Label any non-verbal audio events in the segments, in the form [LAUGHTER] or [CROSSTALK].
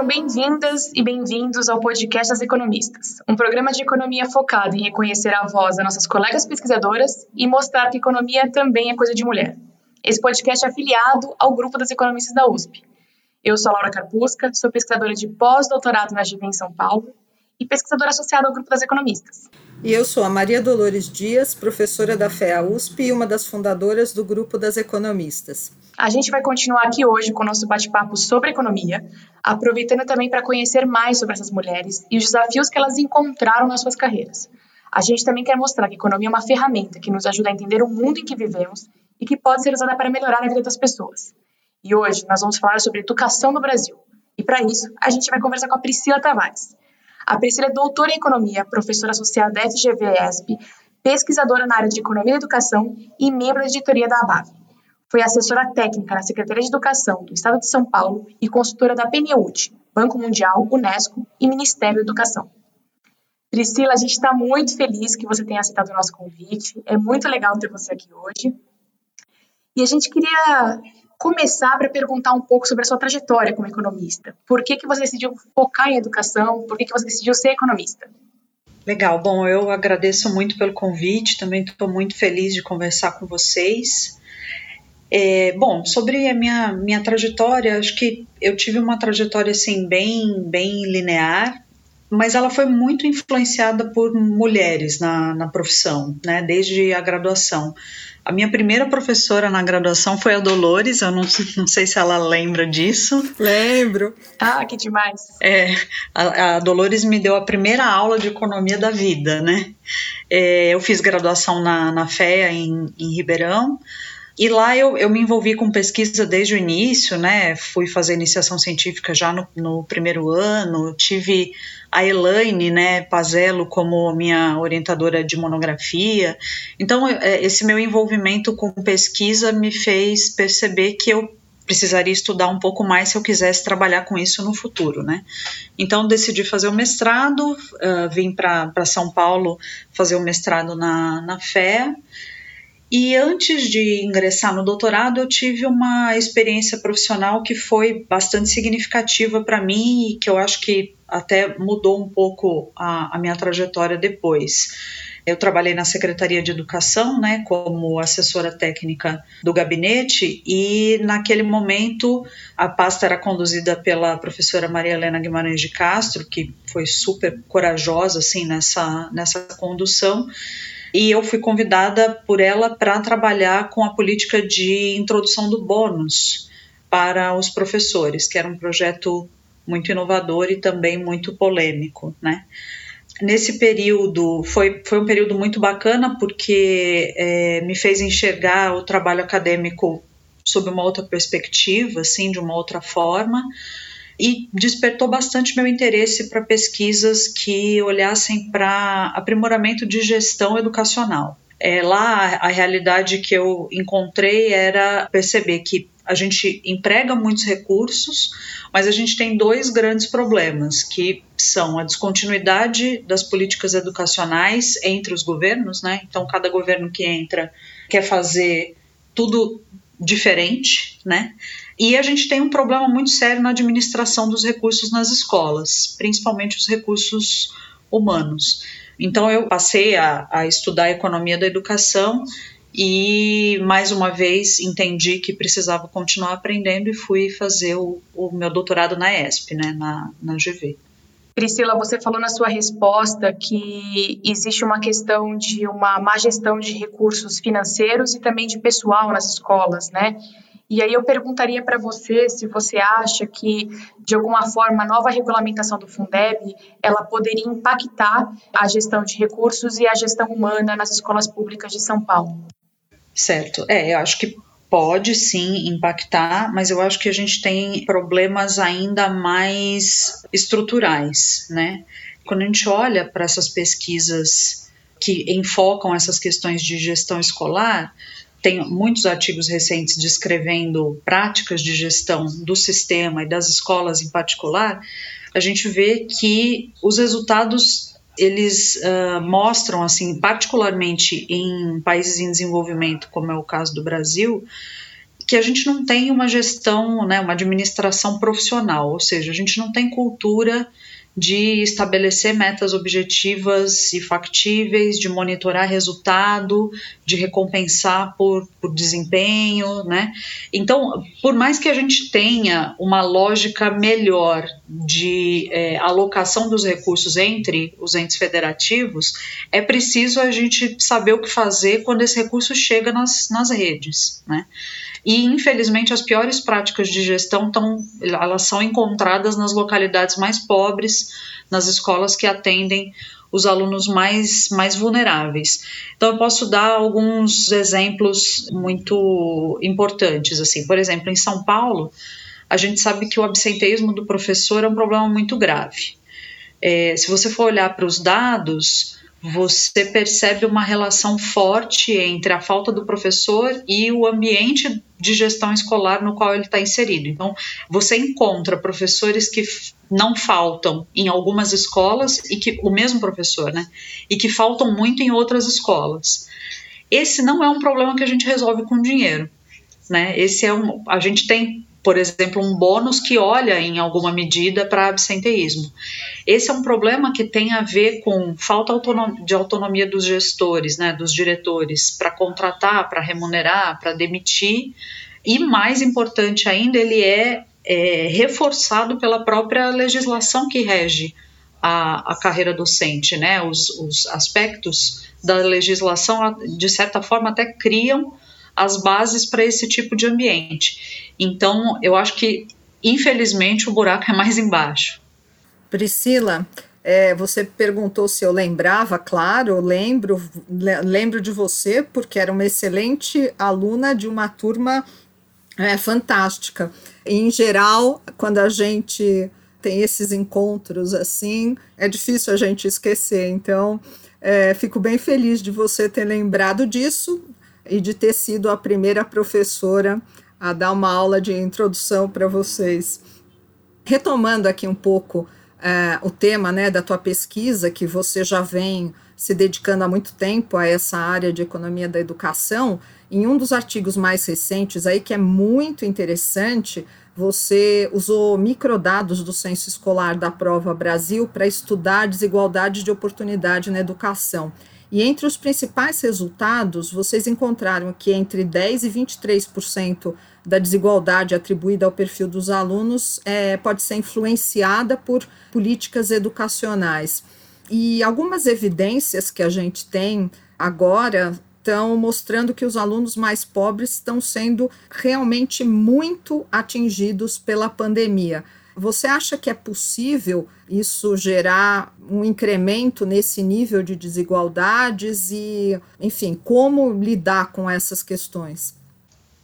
Sejam bem-vindas e bem-vindos ao podcast das Economistas, um programa de economia focado em reconhecer a voz das nossas colegas pesquisadoras e mostrar que economia também é coisa de mulher. Esse podcast é afiliado ao grupo das economistas da USP. Eu sou a Laura Carpusca, sou pesquisadora de pós-doutorado na GV em São Paulo e pesquisadora associada ao grupo das economistas. E eu sou a Maria Dolores Dias, professora da FEA USP e uma das fundadoras do grupo das economistas. A gente vai continuar aqui hoje com o nosso bate-papo sobre economia, aproveitando também para conhecer mais sobre essas mulheres e os desafios que elas encontraram nas suas carreiras. A gente também quer mostrar que economia é uma ferramenta que nos ajuda a entender o mundo em que vivemos e que pode ser usada para melhorar a vida das pessoas. E hoje nós vamos falar sobre educação no Brasil. E para isso, a gente vai conversar com a Priscila Tavares. A Priscila é doutora em economia, professora associada da FGV-ESP, pesquisadora na área de economia e educação e membro da editoria da ABAV. Foi assessora técnica na Secretaria de Educação do Estado de São Paulo e consultora da PNUD, Banco Mundial, Unesco e Ministério da Educação. Priscila, a gente está muito feliz que você tenha aceitado o nosso convite. É muito legal ter você aqui hoje. E a gente queria começar para perguntar um pouco sobre a sua trajetória como economista. Por que, que você decidiu focar em educação? Por que, que você decidiu ser economista? Legal, bom, eu agradeço muito pelo convite, também estou muito feliz de conversar com vocês. É, bom, sobre a minha, minha trajetória, acho que eu tive uma trajetória assim bem, bem linear, mas ela foi muito influenciada por mulheres na, na profissão, né, desde a graduação. A minha primeira professora na graduação foi a Dolores, eu não, [LAUGHS] não sei se ela lembra disso. Lembro. Ah, que demais. É, a, a Dolores me deu a primeira aula de economia da vida, né? É, eu fiz graduação na, na FEA em, em Ribeirão, e lá eu, eu me envolvi com pesquisa desde o início, né? Fui fazer iniciação científica já no, no primeiro ano, tive a Elaine, né, Pazello como minha orientadora de monografia. Então, é, esse meu envolvimento com pesquisa me fez perceber que eu precisaria estudar um pouco mais se eu quisesse trabalhar com isso no futuro, né? Então decidi fazer o mestrado, uh, vim para São Paulo fazer o mestrado na, na FEA e antes de ingressar no doutorado, eu tive uma experiência profissional que foi bastante significativa para mim e que eu acho que até mudou um pouco a, a minha trajetória depois. Eu trabalhei na Secretaria de Educação, né, como assessora técnica do gabinete, e naquele momento a pasta era conduzida pela professora Maria Helena Guimarães de Castro, que foi super corajosa assim nessa nessa condução e eu fui convidada por ela para trabalhar com a política de introdução do bônus para os professores, que era um projeto muito inovador e também muito polêmico, né? Nesse período foi, foi um período muito bacana porque é, me fez enxergar o trabalho acadêmico sob uma outra perspectiva, assim, de uma outra forma e despertou bastante meu interesse para pesquisas que olhassem para aprimoramento de gestão educacional. É, lá a realidade que eu encontrei era perceber que a gente emprega muitos recursos, mas a gente tem dois grandes problemas, que são a descontinuidade das políticas educacionais entre os governos, né? Então cada governo que entra quer fazer tudo diferente, né? E a gente tem um problema muito sério na administração dos recursos nas escolas, principalmente os recursos humanos. Então eu passei a, a estudar a economia da educação e mais uma vez entendi que precisava continuar aprendendo e fui fazer o, o meu doutorado na ESP, né, na, na GV. Priscila, você falou na sua resposta que existe uma questão de uma má gestão de recursos financeiros e também de pessoal nas escolas, né? E aí eu perguntaria para você se você acha que, de alguma forma, a nova regulamentação do Fundeb, ela poderia impactar a gestão de recursos e a gestão humana nas escolas públicas de São Paulo. Certo. É, eu acho que pode sim impactar, mas eu acho que a gente tem problemas ainda mais estruturais, né? Quando a gente olha para essas pesquisas que enfocam essas questões de gestão escolar, tem muitos artigos recentes descrevendo práticas de gestão do sistema e das escolas em particular, a gente vê que os resultados eles uh, mostram, assim, particularmente em países em desenvolvimento, como é o caso do Brasil, que a gente não tem uma gestão, né, uma administração profissional, ou seja, a gente não tem cultura de estabelecer metas objetivas e factíveis, de monitorar resultado, de recompensar por, por desempenho, né? Então, por mais que a gente tenha uma lógica melhor de é, alocação dos recursos entre os entes federativos, é preciso a gente saber o que fazer quando esse recurso chega nas, nas redes, né? E, infelizmente, as piores práticas de gestão tão, elas são encontradas nas localidades mais pobres, nas escolas que atendem os alunos mais, mais vulneráveis. Então, eu posso dar alguns exemplos muito importantes. assim Por exemplo, em São Paulo, a gente sabe que o absenteísmo do professor é um problema muito grave. É, se você for olhar para os dados, você percebe uma relação forte entre a falta do professor e o ambiente de gestão escolar no qual ele está inserido. Então, você encontra professores que não faltam em algumas escolas e que o mesmo professor, né? E que faltam muito em outras escolas. Esse não é um problema que a gente resolve com dinheiro, né? Esse é um, a gente tem por exemplo, um bônus que olha em alguma medida para absenteísmo. Esse é um problema que tem a ver com falta de autonomia dos gestores, né, dos diretores, para contratar, para remunerar, para demitir. E mais importante ainda, ele é, é, reforçado pela própria legislação que rege a, a carreira docente, né? Os, os aspectos da legislação, de certa forma, até criam as bases para esse tipo de ambiente. Então, eu acho que, infelizmente, o buraco é mais embaixo. Priscila, é, você perguntou se eu lembrava, claro, lembro, lembro de você, porque era uma excelente aluna de uma turma é, fantástica. Em geral, quando a gente tem esses encontros assim, é difícil a gente esquecer. Então, é, fico bem feliz de você ter lembrado disso e de ter sido a primeira professora a dar uma aula de introdução para vocês. Retomando aqui um pouco é, o tema né, da tua pesquisa, que você já vem se dedicando há muito tempo a essa área de economia da educação, em um dos artigos mais recentes aí, que é muito interessante, você usou microdados do Censo Escolar da Prova Brasil para estudar desigualdade de oportunidade na educação. E entre os principais resultados, vocês encontraram que entre 10% e 23% da desigualdade atribuída ao perfil dos alunos é, pode ser influenciada por políticas educacionais. E algumas evidências que a gente tem agora estão mostrando que os alunos mais pobres estão sendo realmente muito atingidos pela pandemia. Você acha que é possível isso gerar um incremento nesse nível de desigualdades e, enfim, como lidar com essas questões?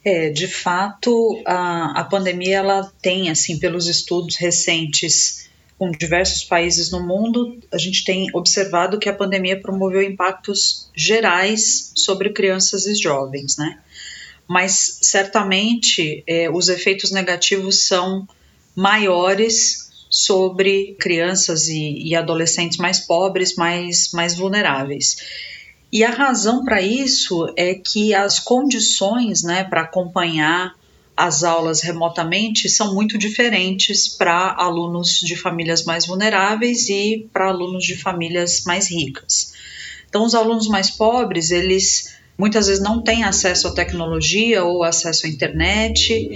É, de fato, a, a pandemia ela tem, assim, pelos estudos recentes com diversos países no mundo, a gente tem observado que a pandemia promoveu impactos gerais sobre crianças e jovens, né? Mas certamente é, os efeitos negativos são maiores sobre crianças e, e adolescentes mais pobres, mais, mais vulneráveis. E a razão para isso é que as condições né, para acompanhar as aulas remotamente são muito diferentes para alunos de famílias mais vulneráveis e para alunos de famílias mais ricas. Então, os alunos mais pobres, eles muitas vezes não têm acesso à tecnologia ou acesso à internet,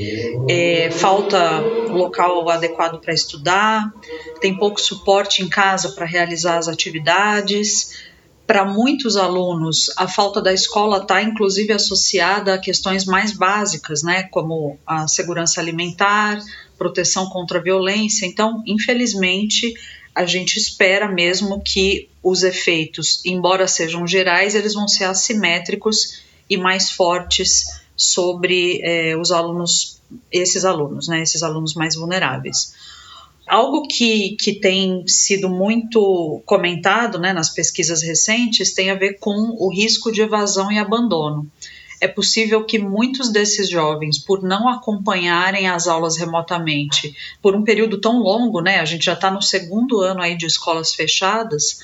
é, falta local adequado para estudar, tem pouco suporte em casa para realizar as atividades. Para muitos alunos, a falta da escola está inclusive associada a questões mais básicas, né, como a segurança alimentar, proteção contra a violência. Então, infelizmente, a gente espera mesmo que os efeitos, embora sejam gerais, eles vão ser assimétricos e mais fortes sobre é, os alunos, esses alunos, né, esses alunos mais vulneráveis. Algo que, que tem sido muito comentado né, nas pesquisas recentes tem a ver com o risco de evasão e abandono é possível que muitos desses jovens, por não acompanharem as aulas remotamente por um período tão longo, né, a gente já está no segundo ano aí de escolas fechadas,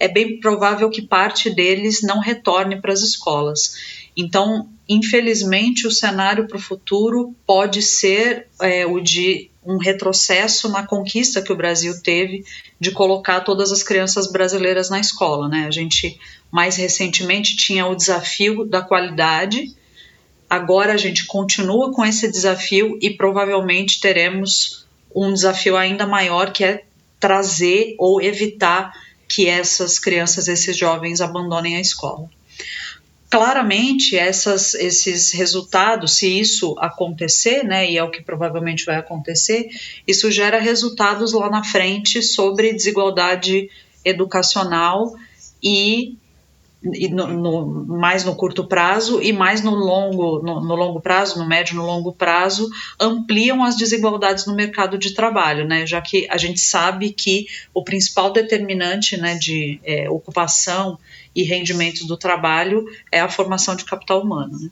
é bem provável que parte deles não retorne para as escolas. Então, infelizmente, o cenário para o futuro pode ser é, o de um retrocesso na conquista que o Brasil teve de colocar todas as crianças brasileiras na escola. Né? A gente, mais recentemente, tinha o desafio da qualidade, agora a gente continua com esse desafio e provavelmente teremos um desafio ainda maior que é trazer ou evitar que essas crianças, esses jovens abandonem a escola. Claramente, essas, esses resultados, se isso acontecer, né, e é o que provavelmente vai acontecer, isso gera resultados lá na frente sobre desigualdade educacional e no, no, mais no curto prazo e mais no longo, no, no, longo prazo, no médio no longo prazo, ampliam as desigualdades no mercado de trabalho, né? Já que a gente sabe que o principal determinante né, de é, ocupação e rendimento do trabalho é a formação de capital humano. Né?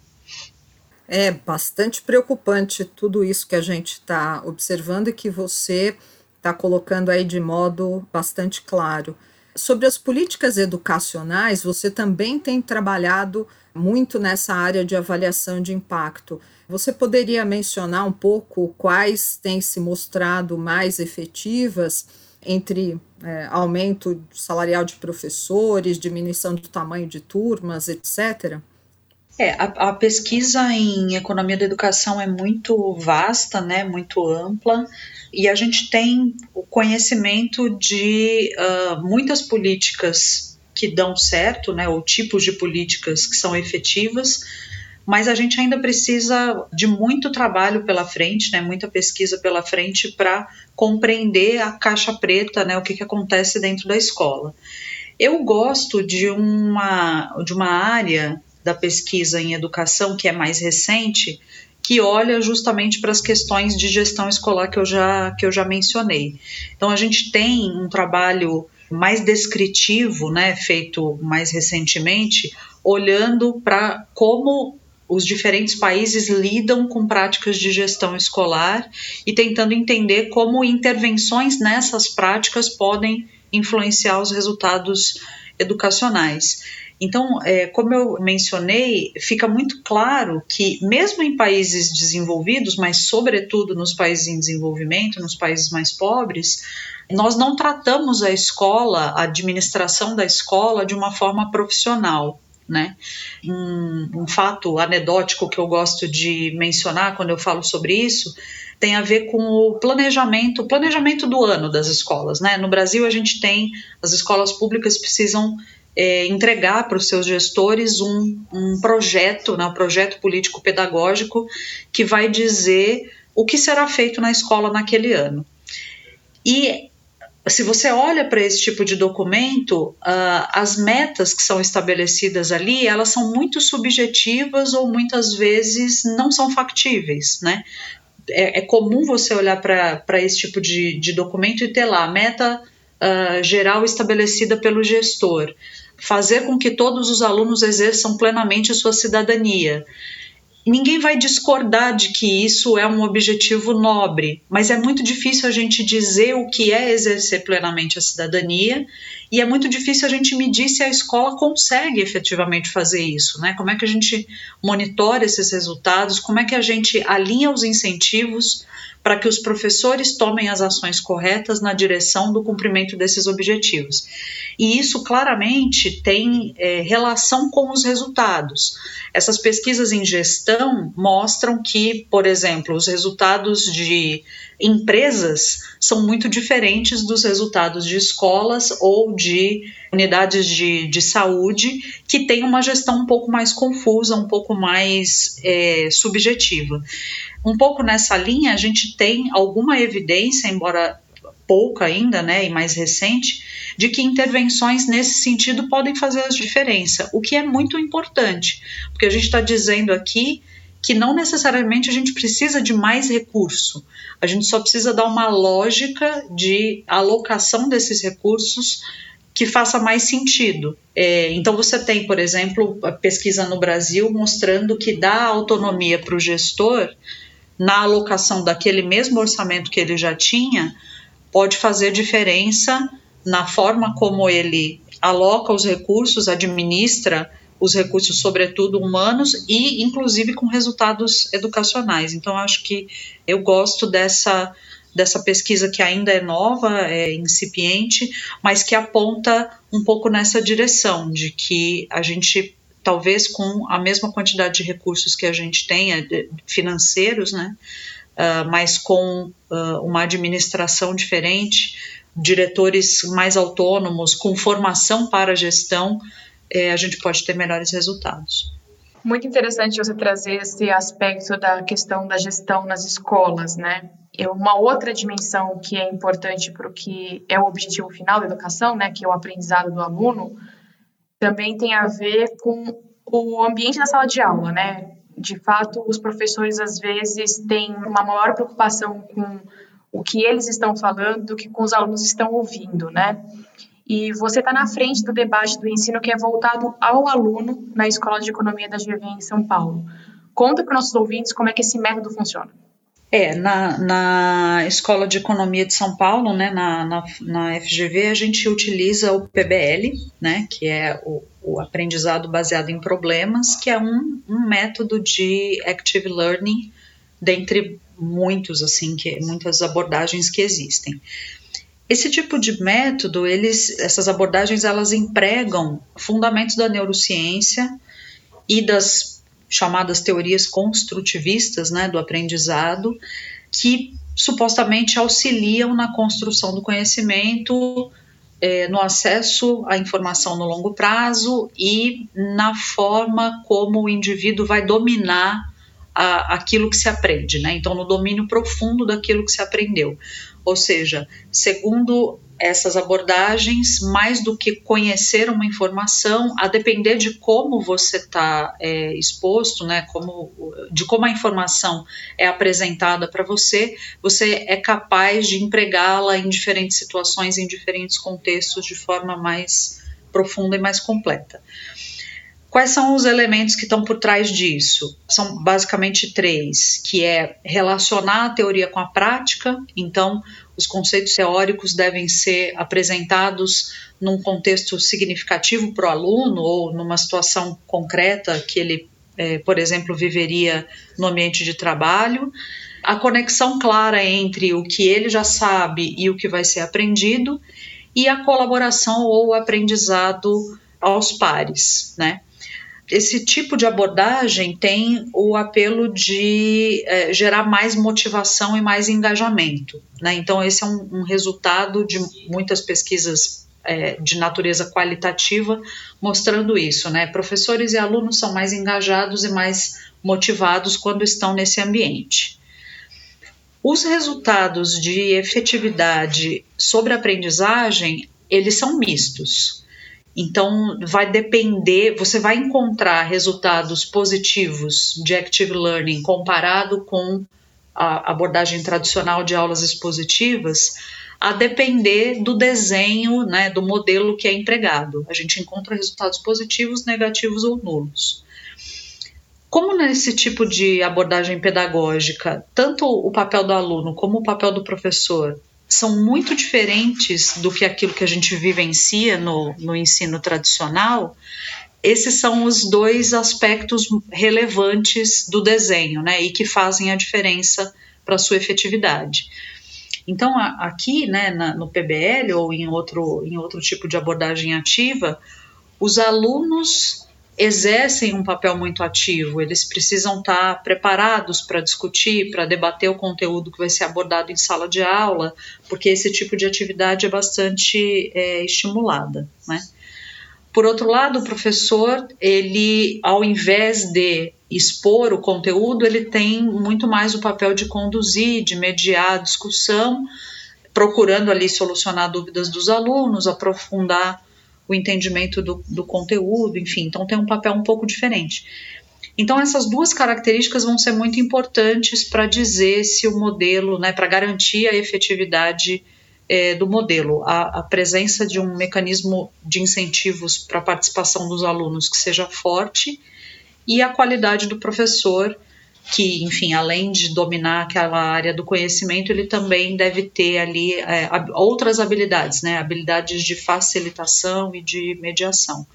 É bastante preocupante tudo isso que a gente está observando e que você está colocando aí de modo bastante claro. Sobre as políticas educacionais, você também tem trabalhado muito nessa área de avaliação de impacto. Você poderia mencionar um pouco quais têm se mostrado mais efetivas entre é, aumento salarial de professores, diminuição do tamanho de turmas, etc? É, a, a, pesquisa em economia da educação é muito vasta, né, muito ampla, e a gente tem o conhecimento de uh, muitas políticas que dão certo, né, ou tipos de políticas que são efetivas, mas a gente ainda precisa de muito trabalho pela frente, né, muita pesquisa pela frente para compreender a caixa preta, né, o que, que acontece dentro da escola. Eu gosto de uma, de uma área da pesquisa em educação que é mais recente, que olha justamente para as questões de gestão escolar que eu já, que eu já mencionei. Então, a gente tem um trabalho mais descritivo, né, feito mais recentemente, olhando para como os diferentes países lidam com práticas de gestão escolar e tentando entender como intervenções nessas práticas podem influenciar os resultados educacionais. Então, é, como eu mencionei, fica muito claro que, mesmo em países desenvolvidos, mas sobretudo nos países em desenvolvimento, nos países mais pobres, nós não tratamos a escola, a administração da escola, de uma forma profissional. Né? Um, um fato anedótico que eu gosto de mencionar quando eu falo sobre isso tem a ver com o planejamento, o planejamento do ano das escolas. Né? No Brasil, a gente tem as escolas públicas precisam é, entregar para os seus gestores um, um projeto, né, um projeto político-pedagógico que vai dizer o que será feito na escola naquele ano. E se você olha para esse tipo de documento, uh, as metas que são estabelecidas ali, elas são muito subjetivas ou muitas vezes não são factíveis, né? É, é comum você olhar para esse tipo de, de, documento e ter lá a meta uh, geral estabelecida pelo gestor fazer com que todos os alunos exerçam plenamente sua cidadania. Ninguém vai discordar de que isso é um objetivo nobre, mas é muito difícil a gente dizer o que é exercer plenamente a cidadania e é muito difícil a gente medir se a escola consegue efetivamente fazer isso, né? Como é que a gente monitora esses resultados? Como é que a gente alinha os incentivos para que os professores tomem as ações corretas na direção do cumprimento desses objetivos. E isso claramente tem é, relação com os resultados. Essas pesquisas em gestão mostram que, por exemplo, os resultados de empresas são muito diferentes dos resultados de escolas ou de unidades de, de saúde que têm uma gestão um pouco mais confusa, um pouco mais é, subjetiva. Um pouco nessa linha, a gente tem alguma evidência, embora pouca ainda, né, e mais recente, de que intervenções nesse sentido podem fazer a diferença, o que é muito importante, porque a gente está dizendo aqui que não necessariamente a gente precisa de mais recurso, a gente só precisa dar uma lógica de alocação desses recursos que faça mais sentido. É, então, você tem, por exemplo, a pesquisa no Brasil mostrando que dá autonomia para o gestor na alocação daquele mesmo orçamento que ele já tinha, pode fazer diferença na forma como ele aloca os recursos, administra os recursos, sobretudo humanos, e inclusive com resultados educacionais. Então, acho que eu gosto dessa, dessa pesquisa que ainda é nova, é incipiente, mas que aponta um pouco nessa direção, de que a gente talvez com a mesma quantidade de recursos que a gente tenha, financeiros, né, uh, mas com uh, uma administração diferente, diretores mais autônomos, com formação para gestão, eh, a gente pode ter melhores resultados. Muito interessante você trazer esse aspecto da questão da gestão nas escolas, né? Uma outra dimensão que é importante para o que é o objetivo final da educação, né, que é o aprendizado do aluno, também tem a ver com o ambiente da sala de aula, né? De fato, os professores às vezes têm uma maior preocupação com o que eles estão falando do que com os alunos estão ouvindo, né? E você está na frente do debate do ensino que é voltado ao aluno na Escola de Economia da GV em São Paulo. Conta para os nossos ouvintes como é que esse método funciona. É, na, na Escola de Economia de São Paulo, né, na, na, na FGV, a gente utiliza o PBL, né, que é o, o aprendizado baseado em problemas, que é um, um método de active learning, dentre muitos, assim, que muitas abordagens que existem. Esse tipo de método, eles, essas abordagens, elas empregam fundamentos da neurociência e das chamadas teorias construtivistas né, do aprendizado, que supostamente auxiliam na construção do conhecimento, é, no acesso à informação no longo prazo e na forma como o indivíduo vai dominar a, aquilo que se aprende, né? Então, no domínio profundo daquilo que se aprendeu. Ou seja, segundo essas abordagens, mais do que conhecer uma informação, a depender de como você está é, exposto, né, como, de como a informação é apresentada para você, você é capaz de empregá-la em diferentes situações, em diferentes contextos, de forma mais profunda e mais completa. Quais são os elementos que estão por trás disso? São basicamente três, que é relacionar a teoria com a prática, então os conceitos teóricos devem ser apresentados num contexto significativo para o aluno ou numa situação concreta que ele, é, por exemplo, viveria no ambiente de trabalho. A conexão clara entre o que ele já sabe e o que vai ser aprendido e a colaboração ou aprendizado aos pares, né? Esse tipo de abordagem tem o apelo de é, gerar mais motivação e mais engajamento. Né? Então, esse é um, um resultado de muitas pesquisas é, de natureza qualitativa mostrando isso. Né? Professores e alunos são mais engajados e mais motivados quando estão nesse ambiente. Os resultados de efetividade sobre aprendizagem, eles são mistos. Então, vai depender, você vai encontrar resultados positivos de Active Learning comparado com a abordagem tradicional de aulas expositivas, a depender do desenho, né, do modelo que é empregado. A gente encontra resultados positivos, negativos ou nulos. Como nesse tipo de abordagem pedagógica, tanto o papel do aluno como o papel do professor são muito diferentes do que aquilo que a gente vivencia no, no ensino tradicional, esses são os dois aspectos relevantes do desenho, né, e que fazem a diferença para sua efetividade. Então, aqui, né, na, no PBL ou em outro, em outro tipo de abordagem ativa, os alunos exercem um papel muito ativo, eles precisam estar preparados para discutir, para debater o conteúdo que vai ser abordado em sala de aula, porque esse tipo de atividade é bastante é, estimulada, né? Por outro lado, o professor, ele, ao invés de expor o conteúdo, ele tem muito mais o papel de conduzir, de mediar a discussão, procurando ali solucionar dúvidas dos alunos, aprofundar o entendimento do, do conteúdo, enfim, então tem um papel um pouco diferente. Então, essas duas características vão ser muito importantes para dizer se o modelo, né, para garantir a efetividade é, do modelo, a, a, presença de um mecanismo de incentivos para a participação dos alunos que seja forte e a qualidade do professor que, enfim, além de dominar aquela área do conhecimento, ele também deve ter ali é, outras habilidades, né? Habilidades de facilitação e de mediação.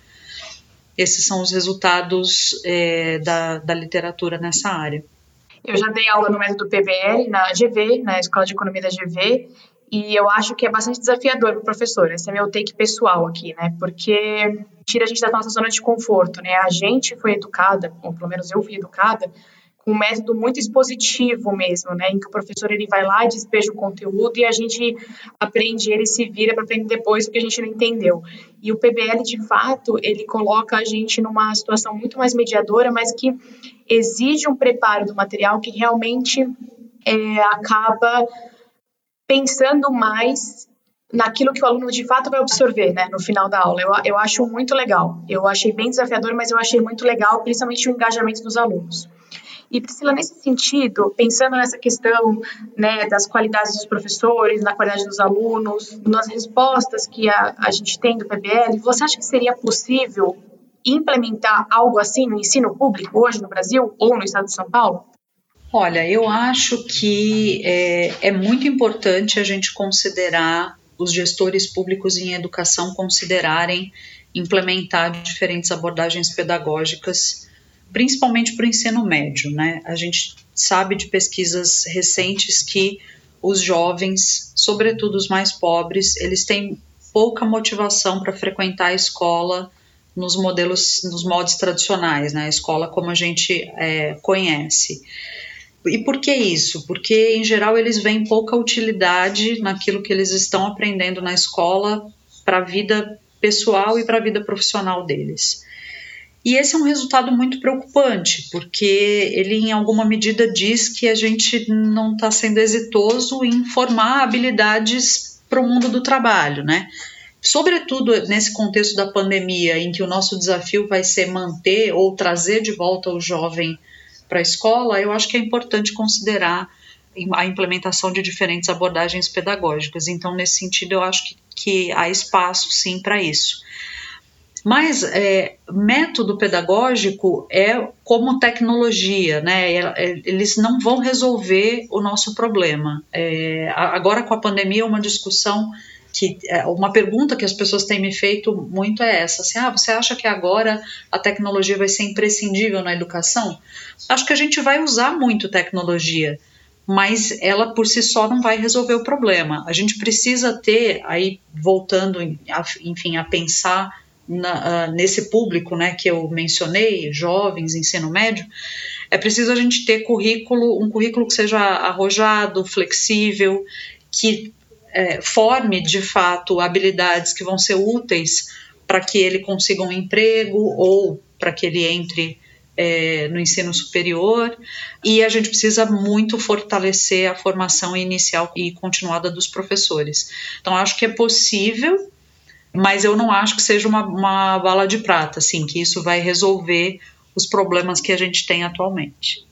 esses são os resultados é, da, da literatura nessa área. Eu já dei aula no método PBL, na GV, na Escola de Economia da GV, e eu acho que é bastante desafiador para o professor. Esse é meu take pessoal aqui, né? Porque tira a gente da nossa zona de conforto, né? A gente foi educada, ou pelo menos eu fui educada, com um método muito expositivo mesmo, né, em que o professor ele vai lá e despeja o conteúdo e a gente aprende, ele se vira para aprender depois o que a gente não entendeu. E o PBL, de fato, ele coloca a gente numa situação muito mais mediadora, mas que exige um preparo do material que realmente é, acaba pensando mais naquilo que o aluno de fato vai absorver, né, no final da aula. Eu, eu acho muito legal. Eu achei bem desafiador, mas eu achei muito legal, principalmente o engajamento dos alunos. E Priscila, nesse sentido, pensando nessa questão né, das qualidades dos professores, na qualidade dos alunos, nas respostas que a, a gente tem do PBL, você acha que seria possível implementar algo assim no ensino público hoje no Brasil ou no estado de São Paulo? Olha, eu acho que é, é muito importante a gente considerar os gestores públicos em educação considerarem implementar diferentes abordagens pedagógicas principalmente para o ensino médio. Né? A gente sabe de pesquisas recentes que os jovens, sobretudo os mais pobres, eles têm pouca motivação para frequentar a escola nos modelos, nos modos tradicionais, né? a escola como a gente é, conhece. E por que isso? Porque, em geral, eles veem pouca utilidade naquilo que eles estão aprendendo na escola para a vida pessoal e para a vida profissional deles. E esse é um resultado muito preocupante, porque ele, em alguma medida, diz que a gente não está sendo exitoso em formar habilidades para o mundo do trabalho, né? Sobretudo nesse contexto da pandemia, em que o nosso desafio vai ser manter ou trazer de volta o jovem para a escola, eu acho que é importante considerar a implementação de diferentes abordagens pedagógicas. Então, nesse sentido, eu acho que, que há espaço, sim, para isso. Mas é, método pedagógico é como tecnologia, né? É, é, eles não vão resolver o nosso problema. É, agora com a pandemia, uma discussão que é, uma pergunta que as pessoas têm me feito muito é essa: assim, ah, você acha que agora a tecnologia vai ser imprescindível na educação? Acho que a gente vai usar muito tecnologia, mas ela por si só não vai resolver o problema. A gente precisa ter, aí voltando, enfim, a pensar na, uh, nesse público né, que eu mencionei, jovens, ensino médio, é preciso a gente ter currículo, um currículo que seja arrojado, flexível, que é, forme de fato habilidades que vão ser úteis para que ele consiga um emprego ou para que ele entre é, no ensino superior e a gente precisa muito fortalecer a formação inicial e continuada dos professores. Então, acho que é possível mas eu não acho que seja uma, uma bala de prata, assim, que isso vai resolver os problemas que a gente tem atualmente.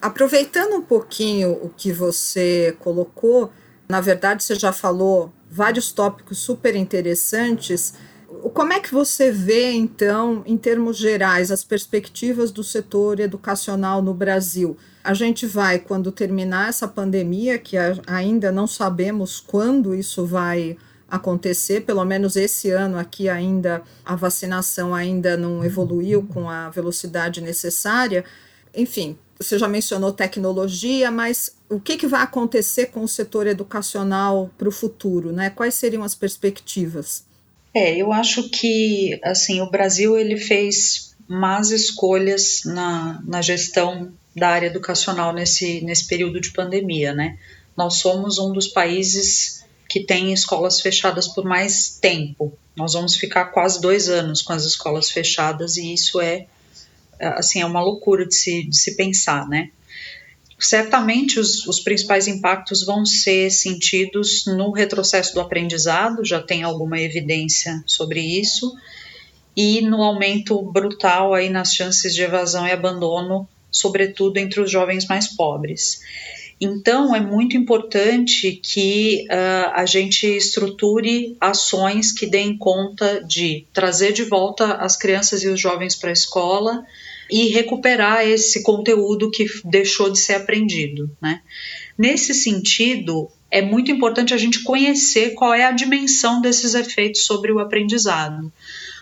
Aproveitando um pouquinho o que você colocou, na verdade você já falou vários tópicos super interessantes. Como é que você vê, então, em termos gerais, as perspectivas do setor educacional no Brasil? A gente vai, quando terminar essa pandemia, que ainda não sabemos quando isso vai acontecer, pelo menos esse ano aqui ainda a vacinação ainda não evoluiu com a velocidade necessária. Enfim, você já mencionou tecnologia, mas o que, que vai acontecer com o setor educacional para o futuro, né? Quais seriam as perspectivas? É, eu acho que assim o Brasil ele fez más escolhas na, na gestão da área educacional nesse, nesse período de pandemia, né? Nós somos um dos países que tem escolas fechadas por mais tempo. Nós vamos ficar quase dois anos com as escolas fechadas e isso é assim é uma loucura de se, de se pensar, né? Certamente os, os principais impactos vão ser sentidos no retrocesso do aprendizado, já tem alguma evidência sobre isso, e no aumento brutal aí nas chances de evasão e abandono, sobretudo entre os jovens mais pobres. Então, é muito importante que uh, a gente estruture ações que deem conta de trazer de volta as crianças e os jovens para a escola e recuperar esse conteúdo que deixou de ser aprendido. Né? Nesse sentido, é muito importante a gente conhecer qual é a dimensão desses efeitos sobre o aprendizado.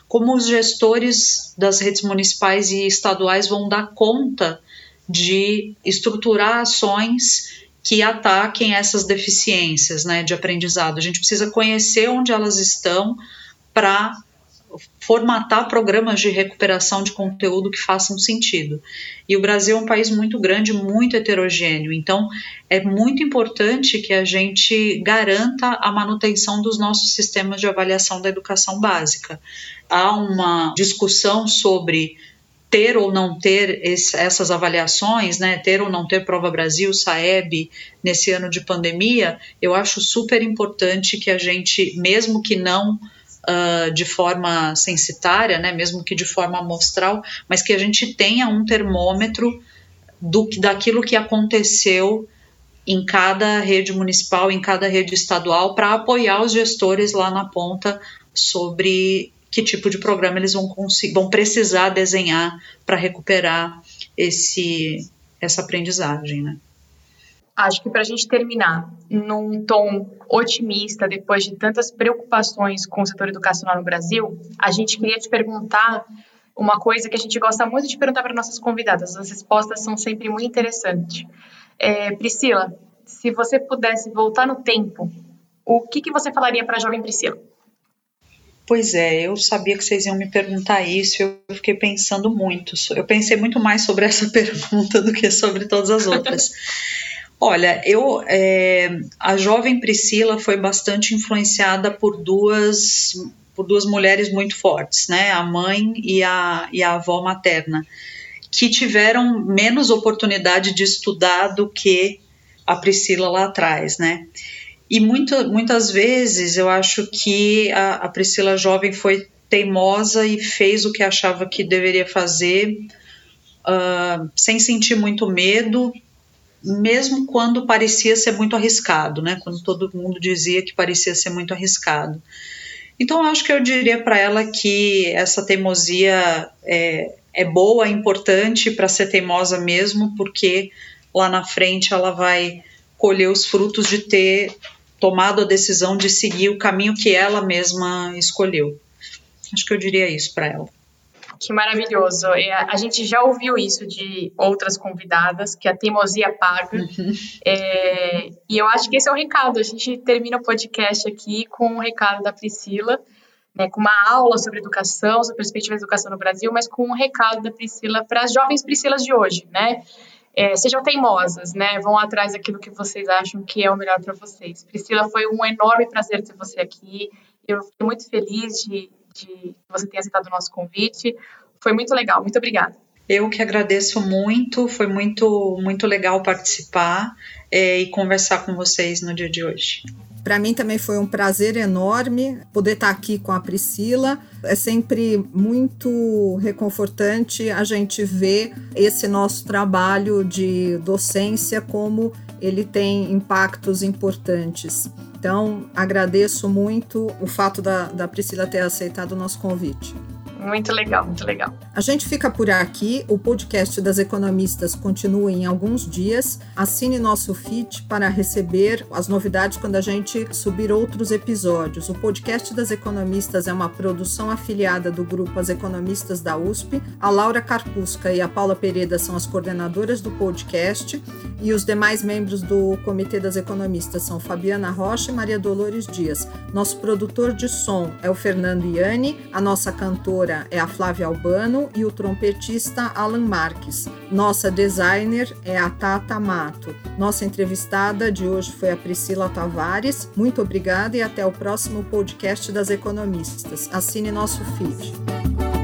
como os gestores das redes municipais e estaduais vão dar conta de estruturar ações que ataquem essas deficiências né, de aprendizado. A gente precisa conhecer onde elas estão para formatar programas de recuperação de conteúdo que façam sentido. E o Brasil é um país muito grande, muito heterogêneo, então é muito importante que a gente garanta a manutenção dos nossos sistemas de avaliação da educação básica. Há uma discussão sobre ter ou não ter esse, essas avaliações, né, ter ou não ter Prova Brasil, Saeb, nesse ano de pandemia, eu acho super importante que a gente, mesmo que não uh, de forma censitária, né, mesmo que de forma amostral, mas que a gente tenha um termômetro do, daquilo que aconteceu em cada rede municipal, em cada rede estadual, para apoiar os gestores lá na ponta sobre que tipo de programa eles vão, vão precisar desenhar para recuperar esse, essa aprendizagem. Né? Acho que para a gente terminar num tom otimista, depois de tantas preocupações com o setor educacional no Brasil, a gente queria te perguntar uma coisa que a gente gosta muito de perguntar para nossas convidadas. As respostas são sempre muito interessantes. É, Priscila, se você pudesse voltar no tempo, o que, que você falaria para a jovem Priscila? Pois é, eu sabia que vocês iam me perguntar isso, eu fiquei pensando muito. Eu pensei muito mais sobre essa [LAUGHS] pergunta do que sobre todas as outras. Olha, eu é, a jovem Priscila foi bastante influenciada por duas por duas mulheres muito fortes, né? A mãe e a, e a avó materna, que tiveram menos oportunidade de estudar do que a Priscila lá atrás, né? E muito, muitas vezes eu acho que a, a Priscila jovem foi teimosa e fez o que achava que deveria fazer, uh, sem sentir muito medo, mesmo quando parecia ser muito arriscado, né? Quando todo mundo dizia que parecia ser muito arriscado. Então, acho que eu diria para ela que essa teimosia é, é boa, é importante para ser teimosa mesmo, porque lá na frente ela vai colher os frutos de ter tomado a decisão de seguir o caminho que ela mesma escolheu. Acho que eu diria isso para ela. Que maravilhoso. A gente já ouviu isso de outras convidadas, que a teimosia paga. Uhum. É, e eu acho que esse é o recado. A gente termina o podcast aqui com o recado da Priscila, né, com uma aula sobre educação, sobre perspectiva de educação no Brasil, mas com um recado da Priscila para as jovens Priscilas de hoje, né? É, sejam teimosas, né? Vão atrás daquilo que vocês acham que é o melhor para vocês. Priscila, foi um enorme prazer ter você aqui. Eu fiquei muito feliz de de você tenha aceitado o nosso convite. Foi muito legal. Muito obrigada. Eu que agradeço muito, foi muito, muito legal participar é, e conversar com vocês no dia de hoje. Para mim também foi um prazer enorme poder estar aqui com a Priscila. É sempre muito reconfortante a gente ver esse nosso trabalho de docência como ele tem impactos importantes. Então, agradeço muito o fato da, da Priscila ter aceitado o nosso convite. Muito legal, muito legal. A gente fica por aqui. O podcast das economistas continua em alguns dias. Assine nosso feed para receber as novidades quando a gente subir outros episódios. O podcast das economistas é uma produção afiliada do grupo As Economistas da USP. A Laura Carpusca e a Paula Pereira são as coordenadoras do podcast e os demais membros do Comitê das Economistas são Fabiana Rocha e Maria Dolores Dias. Nosso produtor de som é o Fernando Iani, a nossa cantora é a Flávia Albano e o trompetista Alan Marques. Nossa designer é a Tata Mato. Nossa entrevistada de hoje foi a Priscila Tavares. Muito obrigada e até o próximo podcast das Economistas. Assine nosso feed.